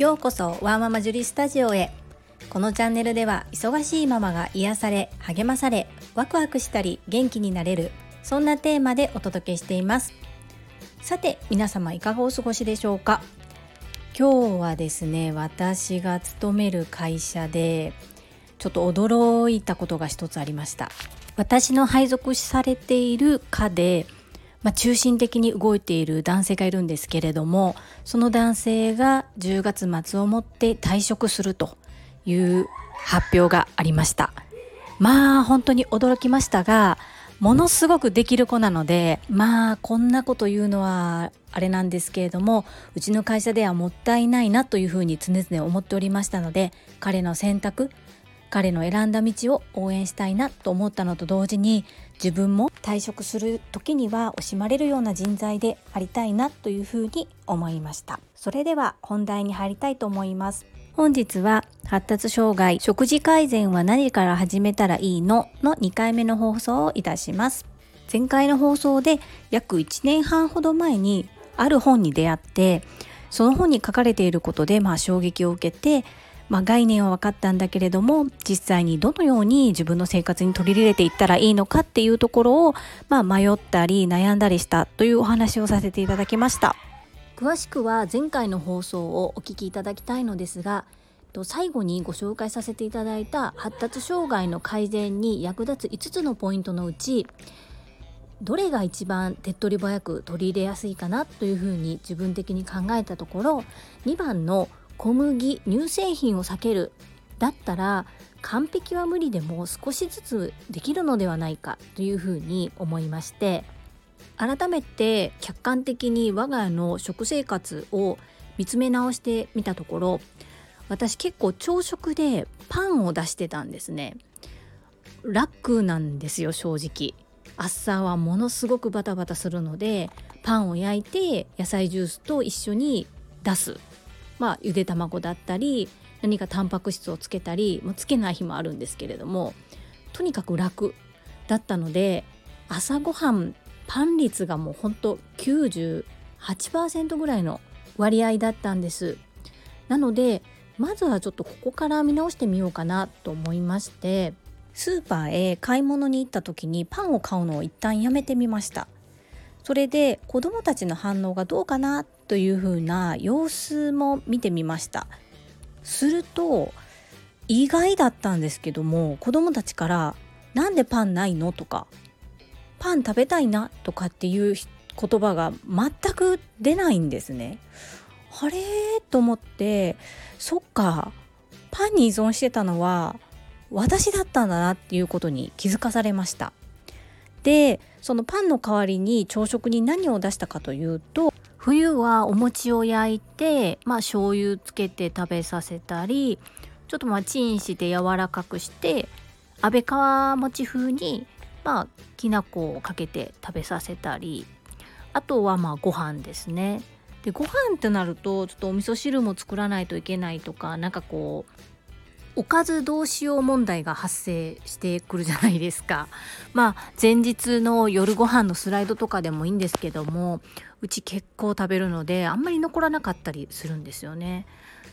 ようこそワーママジュリスタジオへ。このチャンネルでは忙しいママが癒され励まされワクワクしたり元気になれるそんなテーマでお届けしています。さて皆様いかがお過ごしでしょうか？今日はですね私が勤める会社でちょっと驚いたことが一つありました。私の配属されている課でまあ、中心的に動いている男性がいるんですけれどもその男性が10月末をもって退職するという発表がありました。まあ本当に驚きましたがものすごくできる子なのでまあこんなこと言うのはあれなんですけれどもうちの会社ではもったいないなというふうに常々思っておりましたので彼の選択彼の選んだ道を応援したいなと思ったのと同時に自分も退職する時には惜しまれるような人材でありたいなというふうに思いました。それでは本題に入りたいと思います。本日は発達障害食事改善は何から始めたらいいの？の2回目の放送をいたします。前回の放送で約1年半ほど前にある本に出会ってその本に書かれていることでまあ衝撃を受けてまあ、概念は分かったんだけれども実際にどのように自分の生活に取り入れていったらいいのかっていうところを、まあ、迷ったり悩んだりしたというお話をさせていただきました。詳しくは前回の放送をお聞きいただきたいのですが最後にご紹介させていただいた発達障害の改善に役立つ5つのポイントのうちどれが一番手っ取り早く取り入れやすいかなというふうに自分的に考えたところ2番の小麦乳製品を避ける。だったら完璧は無理でも少しずつできるのではないかというふうに思いまして改めて客観的に我が家の食生活を見つめ直してみたところ私結構朝食でパンを出してたんですね。楽なんですよ正直。朝はものすごくバタバタするのでパンを焼いて野菜ジュースと一緒に出す。まあ、ゆで卵だったり何かタンパク質をつけたりもつけない日もあるんですけれどもとにかく楽だったので朝ごはんパン率がもうほんと98%ぐらいの割合だったんです。なのでまずはちょっとここから見直してみようかなと思いましてスーパーへ買い物に行った時にパンを買うのを一旦やめてみました。それで子どもたちの反応がどうかなというふうな様子も見てみましたすると意外だったんですけども子どもたちから「なんでパンないの?」とか「パン食べたいな」とかっていう言葉が全く出ないんですね。あれ？と思ってそっかパンに依存してたのは私だったんだなっていうことに気づかされました。でそのパンの代わりに朝食に何を出したかというと冬はお餅を焼いてまあ醤油つけて食べさせたりちょっとまあチンして柔らかくして安倍川餅風にまあきな粉をかけて食べさせたりあとはまあご飯ですね。でご飯ってなるとちょっとお味噌汁も作らないといけないとかなんかこうおかずどうしよう問題が発生してくるじゃないですか。まあ前日の夜ご飯のスライドとかでもいいんですけどもうち結構食べるのであんまり残らなかったりするんですよね。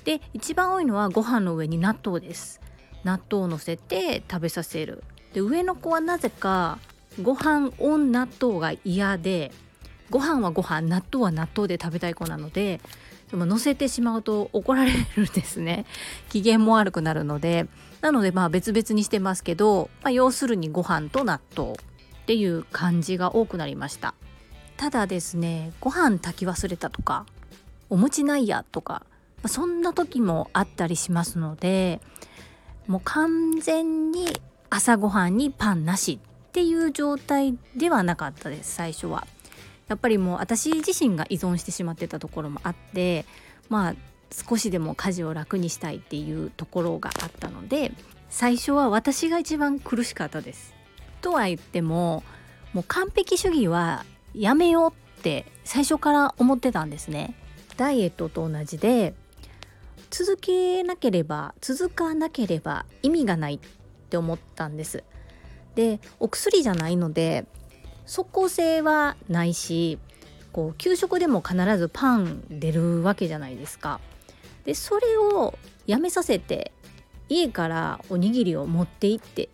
で一番多いのはご飯の上に納豆です。納豆をのせて食べさせる。で上の子はなぜかご飯オン納豆が嫌でご飯はご飯納豆は納豆で食べたい子なのででも乗せてしまうと怒られるんですね。機嫌も悪くなるので。なのでまあ別々にしてますけど、まあ、要するにご飯と納豆っていう感じが多くなりました。ただですねご飯炊き忘れたとかお餅ないやとかそんな時もあったりしますのでもう完全に朝ごはんにパンなしっていう状態ではなかったです最初は。やっぱりもう私自身が依存してしまってたところもあってまあ少しでも家事を楽にしたいっていうところがあったので最初は私が一番苦しかったです。とは言ってももう完璧主義はやめようって最初から思ってたんですね。ダイエットと同じで続けなければ続かなければ意味がないって思ったんです。でお薬じゃないので即効性はないしこう給食でも必ずパン出るわけじゃないですか。でそれをやめさせて家からおにぎりを持って行って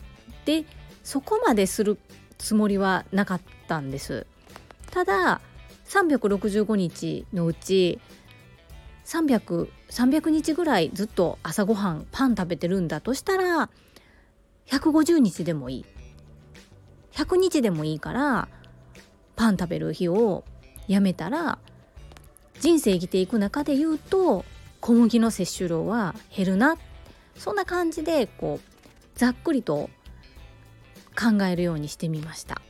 でそこまでするつもりはなかったんですただ365日のうち 300, 300日ぐらいずっと朝ごはんパン食べてるんだとしたら150日でもいい100日でもいいからパン食べる日をやめたら人生生きていく中で言うと小麦の摂取量は減るな。そんな感じでこうざっくりと考えるようにしてみました。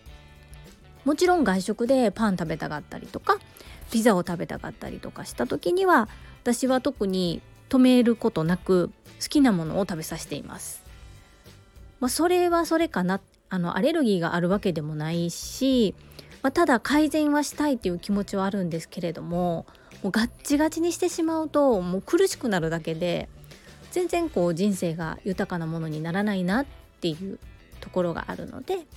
もちろん外食でパン食べたかったりとかピザを食べたかったりとかした時には私は特に止めることなく好きなものを食べさせています。まあ、それはそれかな。あのアレルギーがあるわけでもないし、まあ、ただ改善はしたいっていう気持ちはあるんですけれどももうガッチガチにしてしまうともう苦しくなるだけで全然こう人生が豊かなものにならないなっていうところがあるので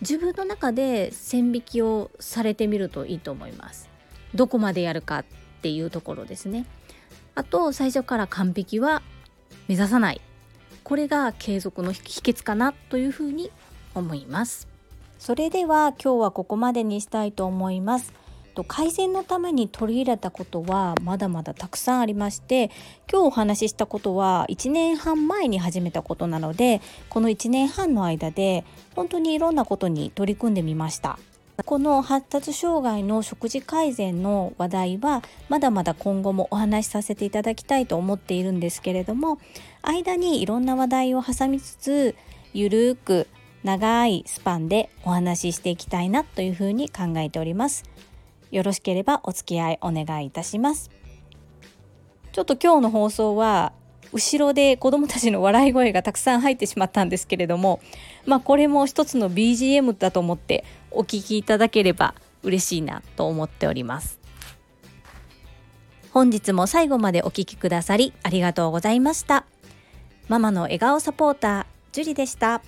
自分の中で線引きをされてみるといいと思います。どこまでやるかっていうところですね。あと最初から完璧は目指さないこれが継続の秘訣かなというふうに思います。それでは今日はここまでにしたいと思います。改善のために取り入れたことはまだまだたくさんありまして今日お話ししたことは1年半前に始めたことなのでこの1年半の間で本当にいろんなことに取り組んでみました。この発達障害の食事改善の話題はまだまだ今後もお話しさせていただきたいと思っているんですけれども間にいろんな話題を挟みつつゆるーく長いスパンでお話ししていきたいなというふうに考えております。よろしければお付き合いお願いいたしますちょっと今日の放送は後ろで子供たちの笑い声がたくさん入ってしまったんですけれどもまあこれも一つの BGM だと思ってお聞きいただければ嬉しいなと思っております本日も最後までお聴きくださりありがとうございましたママの笑顔サポータージュリでした。